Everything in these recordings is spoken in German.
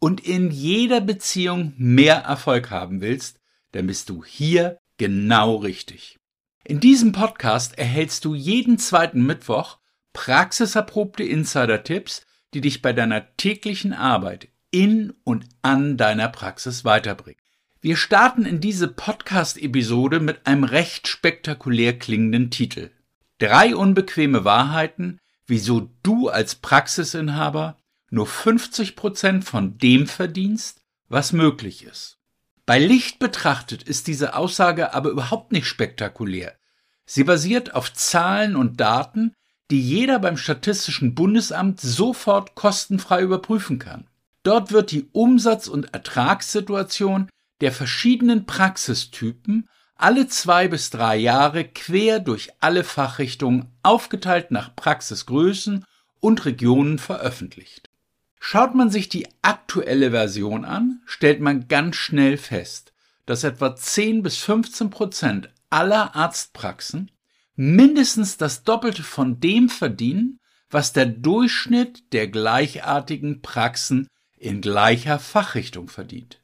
und in jeder Beziehung mehr Erfolg haben willst, dann bist du hier genau richtig. In diesem Podcast erhältst du jeden zweiten Mittwoch praxiserprobte Insider-Tipps, die dich bei deiner täglichen Arbeit in und an deiner Praxis weiterbringen. Wir starten in diese Podcast-Episode mit einem recht spektakulär klingenden Titel. Drei unbequeme Wahrheiten, wieso du als Praxisinhaber nur 50 Prozent von dem verdienst, was möglich ist. Bei Licht betrachtet ist diese Aussage aber überhaupt nicht spektakulär. Sie basiert auf Zahlen und Daten, die jeder beim Statistischen Bundesamt sofort kostenfrei überprüfen kann. Dort wird die Umsatz- und Ertragssituation der verschiedenen Praxistypen alle zwei bis drei Jahre quer durch alle Fachrichtungen aufgeteilt nach Praxisgrößen und Regionen veröffentlicht. Schaut man sich die aktuelle Version an, stellt man ganz schnell fest, dass etwa 10 bis 15 Prozent aller Arztpraxen mindestens das Doppelte von dem verdienen, was der Durchschnitt der gleichartigen Praxen in gleicher Fachrichtung verdient.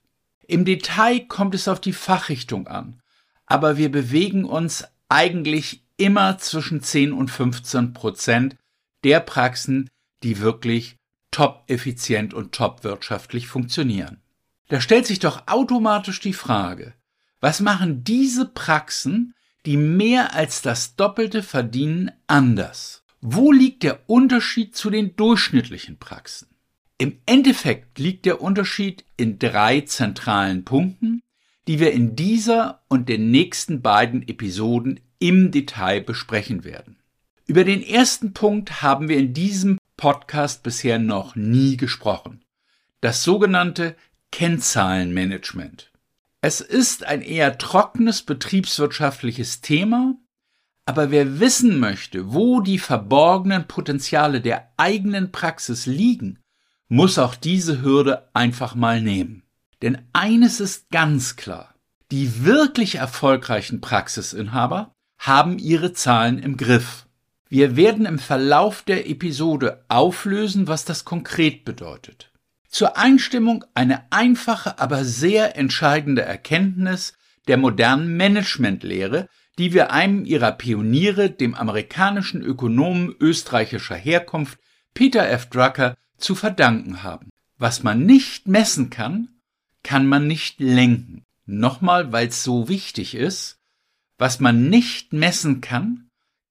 Im Detail kommt es auf die Fachrichtung an, aber wir bewegen uns eigentlich immer zwischen 10 und 15 Prozent der Praxen, die wirklich top effizient und top wirtschaftlich funktionieren. Da stellt sich doch automatisch die Frage, was machen diese Praxen, die mehr als das Doppelte verdienen, anders? Wo liegt der Unterschied zu den durchschnittlichen Praxen? Im Endeffekt liegt der Unterschied in drei zentralen Punkten, die wir in dieser und den nächsten beiden Episoden im Detail besprechen werden. Über den ersten Punkt haben wir in diesem Podcast bisher noch nie gesprochen. Das sogenannte Kennzahlenmanagement. Es ist ein eher trockenes betriebswirtschaftliches Thema, aber wer wissen möchte, wo die verborgenen Potenziale der eigenen Praxis liegen muss auch diese Hürde einfach mal nehmen. Denn eines ist ganz klar. Die wirklich erfolgreichen Praxisinhaber haben ihre Zahlen im Griff. Wir werden im Verlauf der Episode auflösen, was das konkret bedeutet. Zur Einstimmung eine einfache, aber sehr entscheidende Erkenntnis der modernen Managementlehre, die wir einem ihrer Pioniere, dem amerikanischen Ökonomen österreichischer Herkunft, Peter F. Drucker, zu verdanken haben. Was man nicht messen kann, kann man nicht lenken. Nochmal, weil es so wichtig ist, was man nicht messen kann,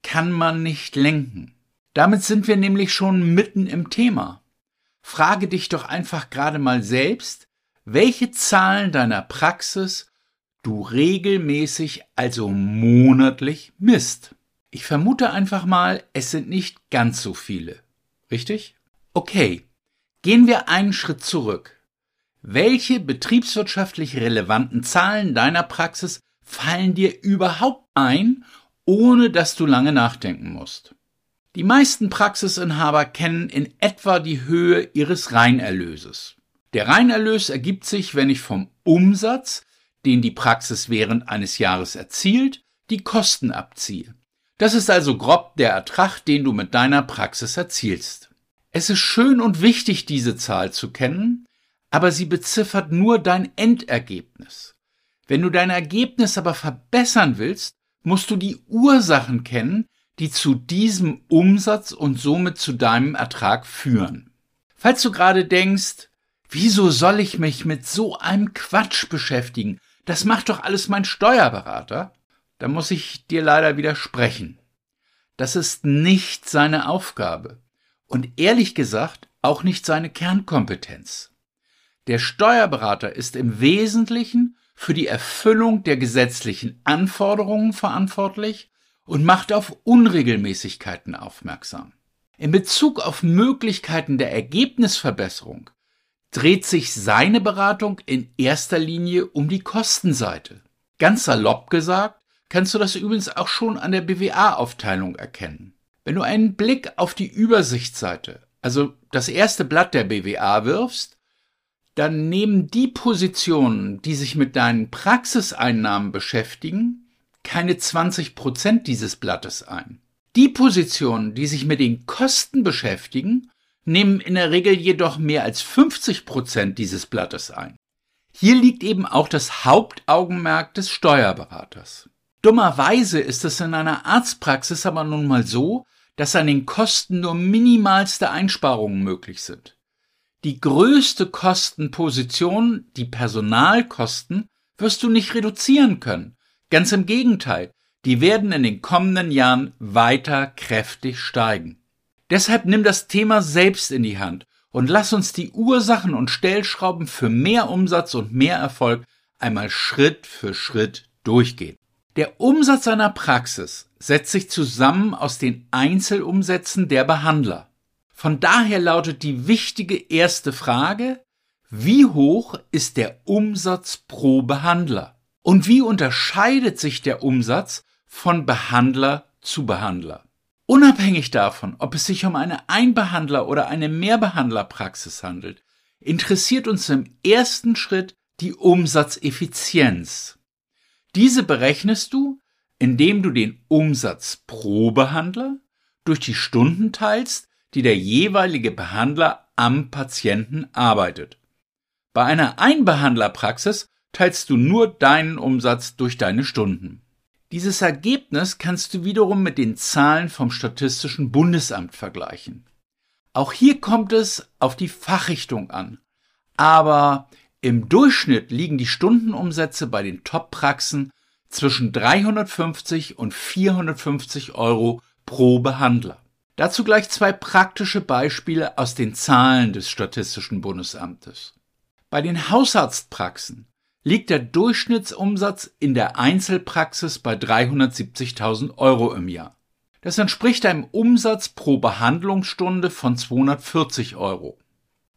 kann man nicht lenken. Damit sind wir nämlich schon mitten im Thema. Frage dich doch einfach gerade mal selbst, welche Zahlen deiner Praxis du regelmäßig, also monatlich misst. Ich vermute einfach mal, es sind nicht ganz so viele. Richtig? Okay, gehen wir einen Schritt zurück. Welche betriebswirtschaftlich relevanten Zahlen deiner Praxis fallen dir überhaupt ein, ohne dass du lange nachdenken musst? Die meisten Praxisinhaber kennen in etwa die Höhe ihres Reinerlöses. Der Reinerlös ergibt sich, wenn ich vom Umsatz, den die Praxis während eines Jahres erzielt, die Kosten abziehe. Das ist also grob der Ertrag, den du mit deiner Praxis erzielst. Es ist schön und wichtig, diese Zahl zu kennen, aber sie beziffert nur dein Endergebnis. Wenn du dein Ergebnis aber verbessern willst, musst du die Ursachen kennen, die zu diesem Umsatz und somit zu deinem Ertrag führen. Falls du gerade denkst, wieso soll ich mich mit so einem Quatsch beschäftigen? Das macht doch alles mein Steuerberater. Da muss ich dir leider widersprechen. Das ist nicht seine Aufgabe und ehrlich gesagt auch nicht seine Kernkompetenz. Der Steuerberater ist im Wesentlichen für die Erfüllung der gesetzlichen Anforderungen verantwortlich und macht auf Unregelmäßigkeiten aufmerksam. In Bezug auf Möglichkeiten der Ergebnisverbesserung dreht sich seine Beratung in erster Linie um die Kostenseite. Ganz salopp gesagt, kannst du das übrigens auch schon an der BWA-Aufteilung erkennen. Wenn du einen Blick auf die Übersichtsseite, also das erste Blatt der BWA wirfst, dann nehmen die Positionen, die sich mit deinen Praxiseinnahmen beschäftigen, keine 20 Prozent dieses Blattes ein. Die Positionen, die sich mit den Kosten beschäftigen, nehmen in der Regel jedoch mehr als 50 Prozent dieses Blattes ein. Hier liegt eben auch das Hauptaugenmerk des Steuerberaters. Dummerweise ist es in einer Arztpraxis aber nun mal so, dass an den Kosten nur minimalste Einsparungen möglich sind. Die größte Kostenposition, die Personalkosten, wirst du nicht reduzieren können. Ganz im Gegenteil, die werden in den kommenden Jahren weiter kräftig steigen. Deshalb nimm das Thema selbst in die Hand und lass uns die Ursachen und Stellschrauben für mehr Umsatz und mehr Erfolg einmal Schritt für Schritt durchgehen. Der Umsatz einer Praxis setzt sich zusammen aus den Einzelumsätzen der Behandler. Von daher lautet die wichtige erste Frage, wie hoch ist der Umsatz pro Behandler? Und wie unterscheidet sich der Umsatz von Behandler zu Behandler? Unabhängig davon, ob es sich um eine Einbehandler- oder eine Mehrbehandlerpraxis handelt, interessiert uns im ersten Schritt die Umsatzeffizienz. Diese berechnest du, indem du den Umsatz pro Behandler durch die Stunden teilst, die der jeweilige Behandler am Patienten arbeitet. Bei einer Einbehandlerpraxis teilst du nur deinen Umsatz durch deine Stunden. Dieses Ergebnis kannst du wiederum mit den Zahlen vom Statistischen Bundesamt vergleichen. Auch hier kommt es auf die Fachrichtung an. Aber im Durchschnitt liegen die Stundenumsätze bei den Top-Praxen zwischen 350 und 450 Euro pro Behandler. Dazu gleich zwei praktische Beispiele aus den Zahlen des Statistischen Bundesamtes. Bei den Hausarztpraxen liegt der Durchschnittsumsatz in der Einzelpraxis bei 370.000 Euro im Jahr. Das entspricht einem Umsatz pro Behandlungsstunde von 240 Euro.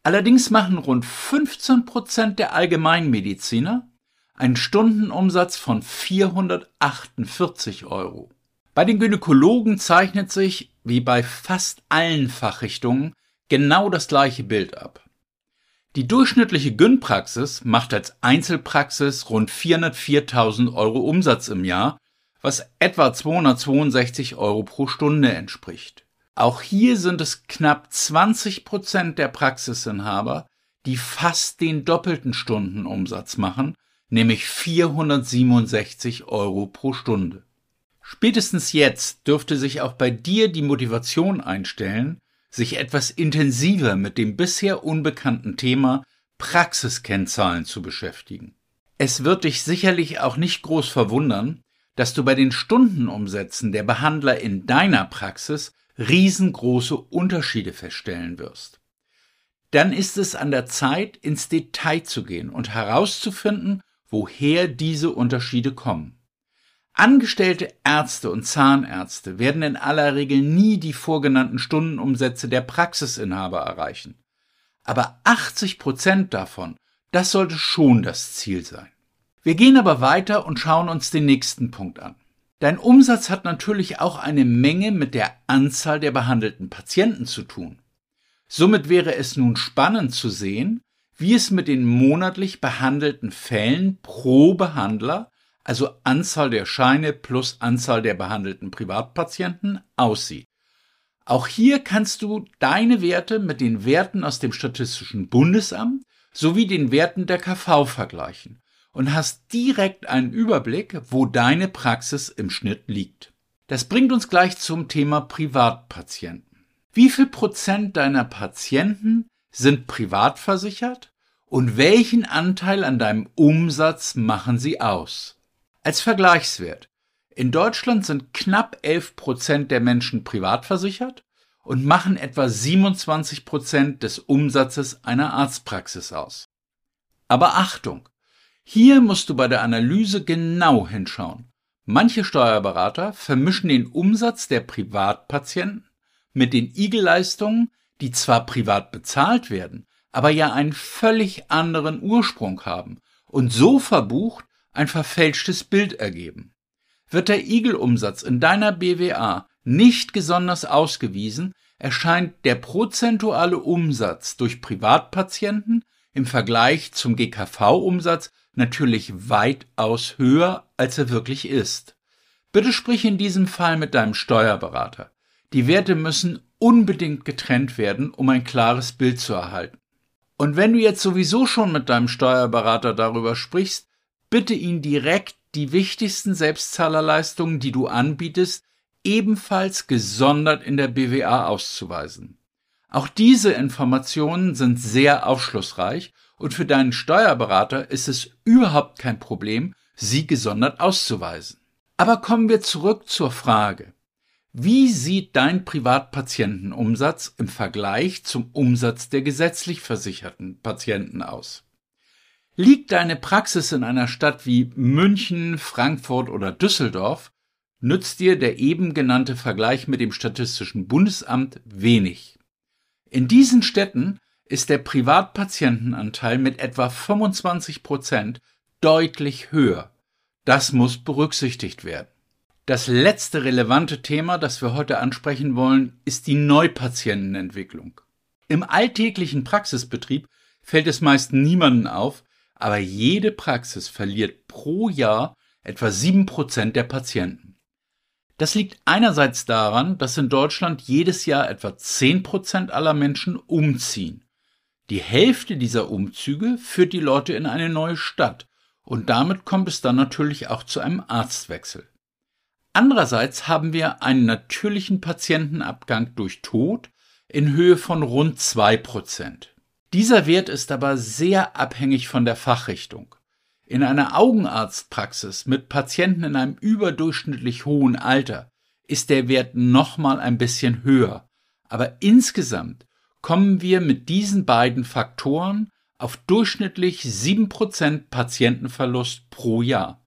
Allerdings machen rund 15 Prozent der Allgemeinmediziner einen Stundenumsatz von 448 Euro. Bei den Gynäkologen zeichnet sich, wie bei fast allen Fachrichtungen, genau das gleiche Bild ab. Die durchschnittliche Gyn-Praxis macht als Einzelpraxis rund 404.000 Euro Umsatz im Jahr, was etwa 262 Euro pro Stunde entspricht. Auch hier sind es knapp 20 Prozent der Praxisinhaber, die fast den doppelten Stundenumsatz machen, nämlich 467 Euro pro Stunde. Spätestens jetzt dürfte sich auch bei dir die Motivation einstellen, sich etwas intensiver mit dem bisher unbekannten Thema Praxiskennzahlen zu beschäftigen. Es wird dich sicherlich auch nicht groß verwundern, dass du bei den Stundenumsätzen der Behandler in deiner Praxis riesengroße Unterschiede feststellen wirst. Dann ist es an der Zeit, ins Detail zu gehen und herauszufinden, woher diese Unterschiede kommen. Angestellte Ärzte und Zahnärzte werden in aller Regel nie die vorgenannten Stundenumsätze der Praxisinhaber erreichen. Aber 80 Prozent davon, das sollte schon das Ziel sein. Wir gehen aber weiter und schauen uns den nächsten Punkt an. Dein Umsatz hat natürlich auch eine Menge mit der Anzahl der behandelten Patienten zu tun. Somit wäre es nun spannend zu sehen, wie es mit den monatlich behandelten Fällen pro Behandler also Anzahl der Scheine plus Anzahl der behandelten Privatpatienten, aussieht. Auch hier kannst du deine Werte mit den Werten aus dem Statistischen Bundesamt sowie den Werten der KV vergleichen und hast direkt einen Überblick, wo deine Praxis im Schnitt liegt. Das bringt uns gleich zum Thema Privatpatienten. Wie viel Prozent deiner Patienten sind privat versichert und welchen Anteil an deinem Umsatz machen sie aus? Als Vergleichswert. In Deutschland sind knapp 11 Prozent der Menschen privat versichert und machen etwa 27 Prozent des Umsatzes einer Arztpraxis aus. Aber Achtung! Hier musst du bei der Analyse genau hinschauen. Manche Steuerberater vermischen den Umsatz der Privatpatienten mit den IG-Leistungen, die zwar privat bezahlt werden, aber ja einen völlig anderen Ursprung haben und so verbucht ein verfälschtes Bild ergeben. Wird der Igelumsatz in deiner BWA nicht besonders ausgewiesen, erscheint der prozentuale Umsatz durch Privatpatienten im Vergleich zum GKV-Umsatz natürlich weitaus höher, als er wirklich ist. Bitte sprich in diesem Fall mit deinem Steuerberater. Die Werte müssen unbedingt getrennt werden, um ein klares Bild zu erhalten. Und wenn du jetzt sowieso schon mit deinem Steuerberater darüber sprichst, bitte ihn direkt die wichtigsten Selbstzahlerleistungen, die du anbietest, ebenfalls gesondert in der BWA auszuweisen. Auch diese Informationen sind sehr aufschlussreich und für deinen Steuerberater ist es überhaupt kein Problem, sie gesondert auszuweisen. Aber kommen wir zurück zur Frage. Wie sieht dein Privatpatientenumsatz im Vergleich zum Umsatz der gesetzlich versicherten Patienten aus? Liegt deine Praxis in einer Stadt wie München, Frankfurt oder Düsseldorf, nützt dir der eben genannte Vergleich mit dem Statistischen Bundesamt wenig. In diesen Städten ist der Privatpatientenanteil mit etwa 25 Prozent deutlich höher. Das muss berücksichtigt werden. Das letzte relevante Thema, das wir heute ansprechen wollen, ist die Neupatientenentwicklung. Im alltäglichen Praxisbetrieb fällt es meist niemanden auf, aber jede Praxis verliert pro Jahr etwa sieben Prozent der Patienten. Das liegt einerseits daran, dass in Deutschland jedes Jahr etwa 10% aller Menschen umziehen. Die Hälfte dieser Umzüge führt die Leute in eine neue Stadt und damit kommt es dann natürlich auch zu einem Arztwechsel. Andererseits haben wir einen natürlichen Patientenabgang durch Tod in Höhe von rund 2%. Dieser Wert ist aber sehr abhängig von der Fachrichtung. In einer Augenarztpraxis mit Patienten in einem überdurchschnittlich hohen Alter ist der Wert nochmal ein bisschen höher. Aber insgesamt kommen wir mit diesen beiden Faktoren auf durchschnittlich 7% Patientenverlust pro Jahr.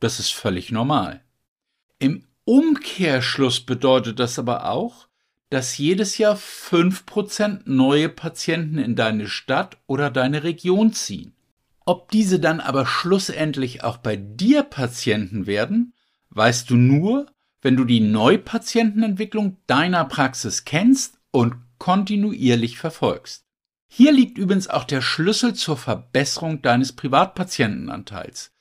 Das ist völlig normal. Im Umkehrschluss bedeutet das aber auch, dass jedes Jahr 5% neue Patienten in deine Stadt oder deine Region ziehen. Ob diese dann aber schlussendlich auch bei dir Patienten werden, weißt du nur, wenn du die Neupatientenentwicklung deiner Praxis kennst und kontinuierlich verfolgst. Hier liegt übrigens auch der Schlüssel zur Verbesserung deines Privatpatientenanteils.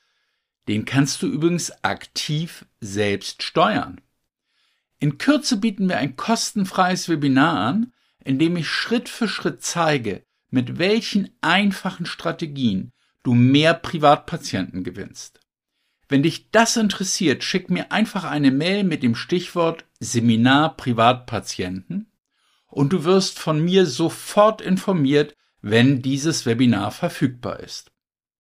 Den kannst du übrigens aktiv selbst steuern. In Kürze bieten wir ein kostenfreies Webinar an, in dem ich Schritt für Schritt zeige, mit welchen einfachen Strategien du mehr Privatpatienten gewinnst. Wenn dich das interessiert, schick mir einfach eine Mail mit dem Stichwort Seminar Privatpatienten und du wirst von mir sofort informiert, wenn dieses Webinar verfügbar ist.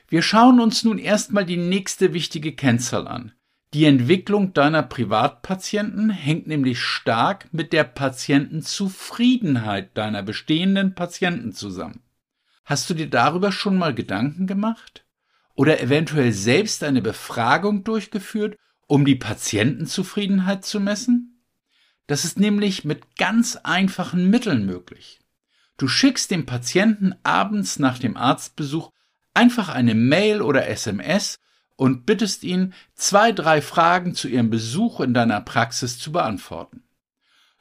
Wir schauen uns nun erstmal die nächste wichtige Kennzahl an. Die Entwicklung deiner Privatpatienten hängt nämlich stark mit der Patientenzufriedenheit deiner bestehenden Patienten zusammen. Hast du dir darüber schon mal Gedanken gemacht? Oder eventuell selbst eine Befragung durchgeführt, um die Patientenzufriedenheit zu messen? Das ist nämlich mit ganz einfachen Mitteln möglich. Du schickst dem Patienten abends nach dem Arztbesuch einfach eine Mail oder SMS und bittest ihn, zwei, drei Fragen zu ihrem Besuch in deiner Praxis zu beantworten.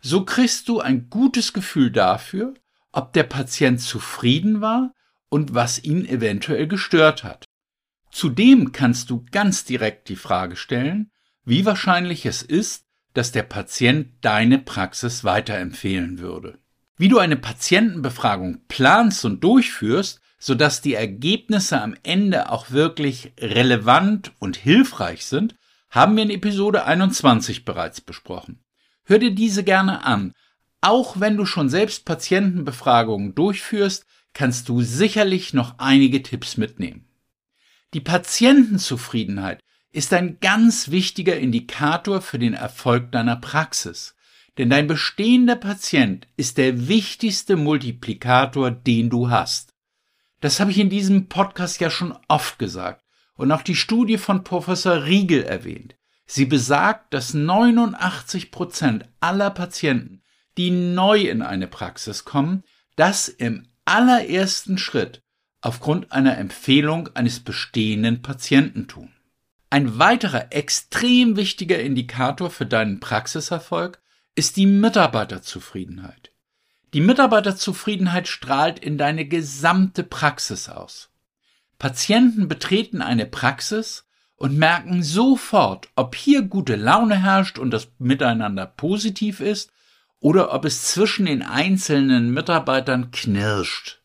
So kriegst du ein gutes Gefühl dafür, ob der Patient zufrieden war und was ihn eventuell gestört hat. Zudem kannst du ganz direkt die Frage stellen, wie wahrscheinlich es ist, dass der Patient deine Praxis weiterempfehlen würde. Wie du eine Patientenbefragung planst und durchführst, sodass die Ergebnisse am Ende auch wirklich relevant und hilfreich sind, haben wir in Episode 21 bereits besprochen. Hör dir diese gerne an. Auch wenn du schon selbst Patientenbefragungen durchführst, kannst du sicherlich noch einige Tipps mitnehmen. Die Patientenzufriedenheit ist ein ganz wichtiger Indikator für den Erfolg deiner Praxis. Denn dein bestehender Patient ist der wichtigste Multiplikator, den du hast. Das habe ich in diesem Podcast ja schon oft gesagt und auch die Studie von Professor Riegel erwähnt. Sie besagt, dass 89 Prozent aller Patienten, die neu in eine Praxis kommen, das im allerersten Schritt aufgrund einer Empfehlung eines bestehenden Patienten tun. Ein weiterer extrem wichtiger Indikator für deinen Praxiserfolg ist die Mitarbeiterzufriedenheit. Die Mitarbeiterzufriedenheit strahlt in deine gesamte Praxis aus. Patienten betreten eine Praxis und merken sofort, ob hier gute Laune herrscht und das Miteinander positiv ist oder ob es zwischen den einzelnen Mitarbeitern knirscht.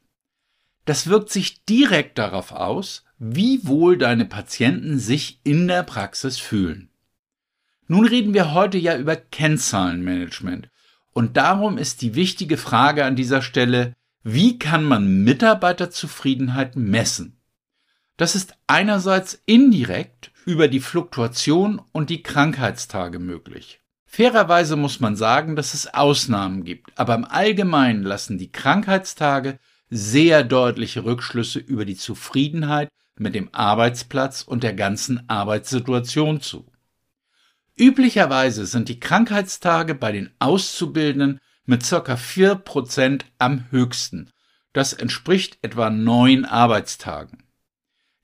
Das wirkt sich direkt darauf aus, wie wohl deine Patienten sich in der Praxis fühlen. Nun reden wir heute ja über Kennzahlenmanagement und darum ist die wichtige Frage an dieser Stelle, wie kann man Mitarbeiterzufriedenheit messen? Das ist einerseits indirekt über die Fluktuation und die Krankheitstage möglich. Fairerweise muss man sagen, dass es Ausnahmen gibt, aber im Allgemeinen lassen die Krankheitstage sehr deutliche Rückschlüsse über die Zufriedenheit mit dem Arbeitsplatz und der ganzen Arbeitssituation zu. Üblicherweise sind die Krankheitstage bei den Auszubildenden mit circa 4% am höchsten. Das entspricht etwa neun Arbeitstagen.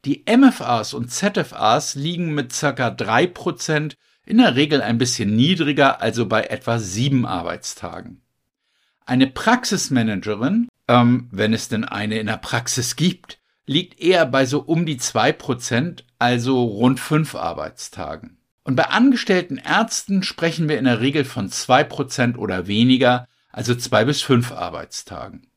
Die MFAs und ZFAs liegen mit circa 3% in der Regel ein bisschen niedriger, also bei etwa sieben Arbeitstagen. Eine Praxismanagerin, ähm, wenn es denn eine in der Praxis gibt, liegt eher bei so um die zwei Prozent, also rund fünf Arbeitstagen. Und bei angestellten Ärzten sprechen wir in der Regel von zwei Prozent oder weniger, also zwei bis fünf Arbeitstagen.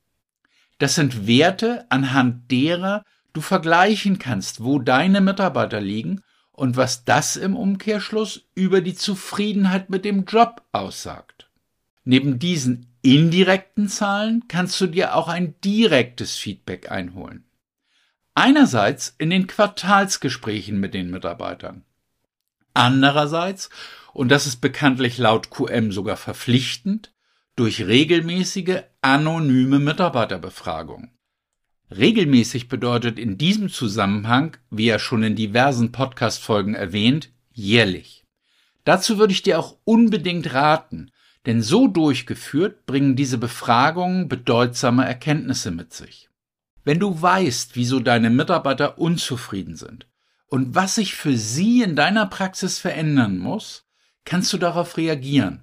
Das sind Werte, anhand derer du vergleichen kannst, wo deine Mitarbeiter liegen und was das im Umkehrschluss über die Zufriedenheit mit dem Job aussagt. Neben diesen indirekten Zahlen kannst du dir auch ein direktes Feedback einholen. Einerseits in den Quartalsgesprächen mit den Mitarbeitern. Andererseits, und das ist bekanntlich laut QM sogar verpflichtend, durch regelmäßige anonyme Mitarbeiterbefragungen. Regelmäßig bedeutet in diesem Zusammenhang, wie ja schon in diversen Podcast-Folgen erwähnt, jährlich. Dazu würde ich dir auch unbedingt raten, denn so durchgeführt bringen diese Befragungen bedeutsame Erkenntnisse mit sich. Wenn du weißt, wieso deine Mitarbeiter unzufrieden sind und was sich für sie in deiner Praxis verändern muss, kannst du darauf reagieren.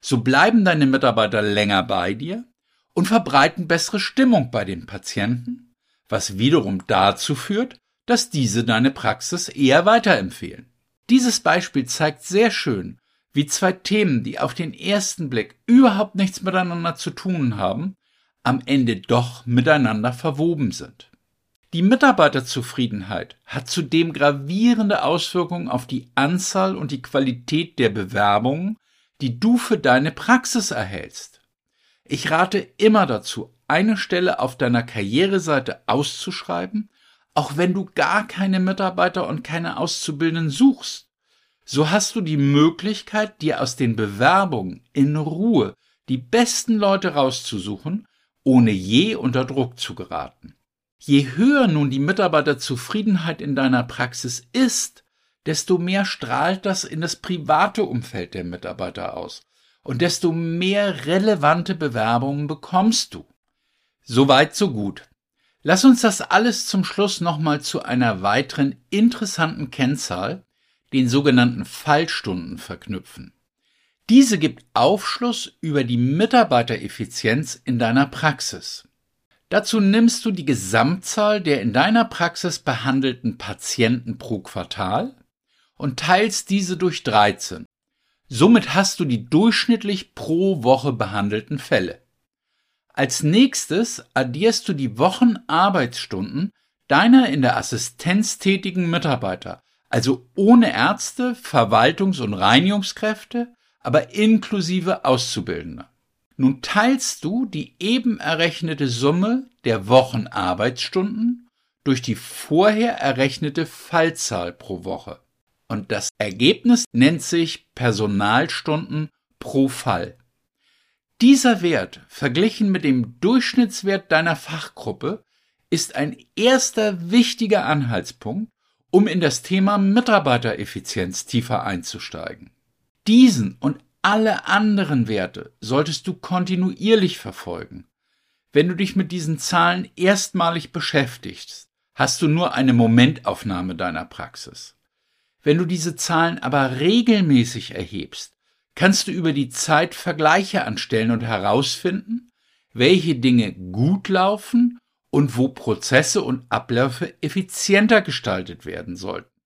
So bleiben deine Mitarbeiter länger bei dir und verbreiten bessere Stimmung bei den Patienten, was wiederum dazu führt, dass diese deine Praxis eher weiterempfehlen. Dieses Beispiel zeigt sehr schön, wie zwei Themen, die auf den ersten Blick überhaupt nichts miteinander zu tun haben, am Ende doch miteinander verwoben sind. Die Mitarbeiterzufriedenheit hat zudem gravierende Auswirkungen auf die Anzahl und die Qualität der Bewerbungen, die du für deine Praxis erhältst. Ich rate immer dazu, eine Stelle auf deiner Karriereseite auszuschreiben, auch wenn du gar keine Mitarbeiter und keine Auszubildenden suchst. So hast du die Möglichkeit, dir aus den Bewerbungen in Ruhe die besten Leute rauszusuchen, ohne je unter Druck zu geraten. Je höher nun die Mitarbeiterzufriedenheit in deiner Praxis ist, desto mehr strahlt das in das private Umfeld der Mitarbeiter aus und desto mehr relevante Bewerbungen bekommst du. Soweit, so gut. Lass uns das alles zum Schluss nochmal zu einer weiteren interessanten Kennzahl, den sogenannten Fallstunden, verknüpfen. Diese gibt Aufschluss über die Mitarbeitereffizienz in deiner Praxis. Dazu nimmst du die Gesamtzahl der in deiner Praxis behandelten Patienten pro Quartal und teilst diese durch 13 Somit hast du die durchschnittlich pro Woche behandelten Fälle. Als nächstes addierst du die Wochenarbeitsstunden deiner in der Assistenz tätigen Mitarbeiter, also ohne Ärzte, Verwaltungs- und Reinigungskräfte, aber inklusive Auszubildende. Nun teilst du die eben errechnete Summe der Wochenarbeitsstunden durch die vorher errechnete Fallzahl pro Woche. Und das Ergebnis nennt sich Personalstunden pro Fall. Dieser Wert, verglichen mit dem Durchschnittswert deiner Fachgruppe, ist ein erster wichtiger Anhaltspunkt, um in das Thema Mitarbeitereffizienz tiefer einzusteigen. Diesen und alle anderen Werte solltest du kontinuierlich verfolgen. Wenn du dich mit diesen Zahlen erstmalig beschäftigst, hast du nur eine Momentaufnahme deiner Praxis. Wenn du diese Zahlen aber regelmäßig erhebst, kannst du über die Zeit Vergleiche anstellen und herausfinden, welche Dinge gut laufen und wo Prozesse und Abläufe effizienter gestaltet werden sollten.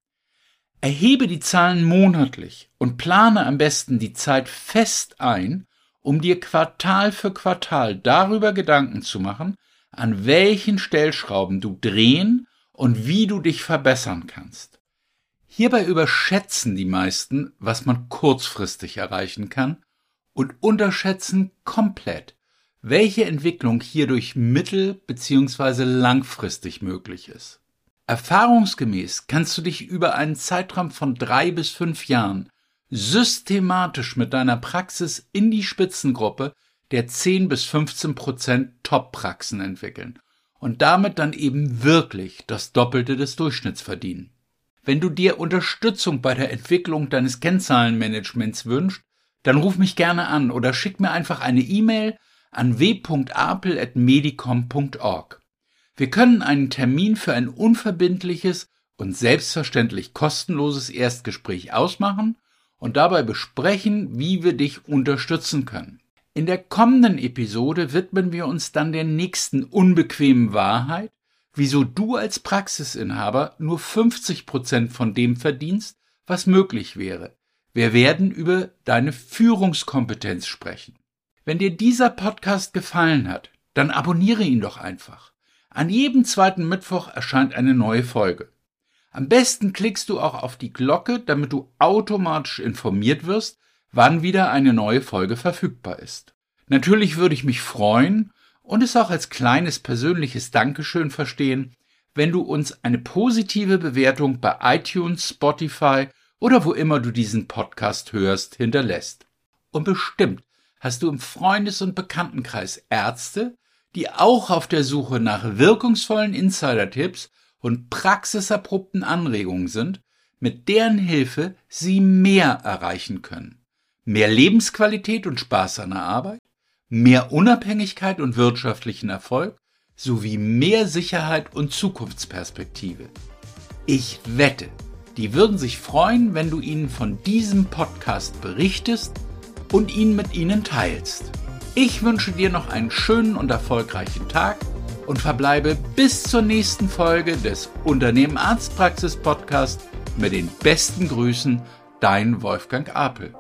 Erhebe die Zahlen monatlich und plane am besten die Zeit fest ein, um dir Quartal für Quartal darüber Gedanken zu machen, an welchen Stellschrauben du drehen und wie du dich verbessern kannst. Hierbei überschätzen die meisten, was man kurzfristig erreichen kann und unterschätzen komplett, welche Entwicklung hierdurch mittel- bzw. langfristig möglich ist. Erfahrungsgemäß kannst du dich über einen Zeitraum von drei bis fünf Jahren systematisch mit deiner Praxis in die Spitzengruppe der 10 bis 15 Prozent Top-Praxen entwickeln und damit dann eben wirklich das Doppelte des Durchschnitts verdienen. Wenn du dir Unterstützung bei der Entwicklung deines Kennzahlenmanagements wünschst, dann ruf mich gerne an oder schick mir einfach eine E-Mail an w.apel.medicom.org. Wir können einen Termin für ein unverbindliches und selbstverständlich kostenloses Erstgespräch ausmachen und dabei besprechen, wie wir dich unterstützen können. In der kommenden Episode widmen wir uns dann der nächsten unbequemen Wahrheit, wieso du als Praxisinhaber nur 50 Prozent von dem verdienst, was möglich wäre. Wir werden über deine Führungskompetenz sprechen. Wenn dir dieser Podcast gefallen hat, dann abonniere ihn doch einfach. An jedem zweiten Mittwoch erscheint eine neue Folge. Am besten klickst du auch auf die Glocke, damit du automatisch informiert wirst, wann wieder eine neue Folge verfügbar ist. Natürlich würde ich mich freuen und es auch als kleines persönliches Dankeschön verstehen, wenn du uns eine positive Bewertung bei iTunes, Spotify oder wo immer du diesen Podcast hörst hinterlässt. Und bestimmt hast du im Freundes- und Bekanntenkreis Ärzte, die auch auf der Suche nach wirkungsvollen Insider-Tipps und praxiserprobten Anregungen sind, mit deren Hilfe sie mehr erreichen können. Mehr Lebensqualität und Spaß an der Arbeit, mehr Unabhängigkeit und wirtschaftlichen Erfolg sowie mehr Sicherheit und Zukunftsperspektive. Ich wette, die würden sich freuen, wenn du ihnen von diesem Podcast berichtest und ihn mit ihnen teilst. Ich wünsche dir noch einen schönen und erfolgreichen Tag und verbleibe bis zur nächsten Folge des Unternehmen Arztpraxis Podcast mit den besten Grüßen, dein Wolfgang Apel.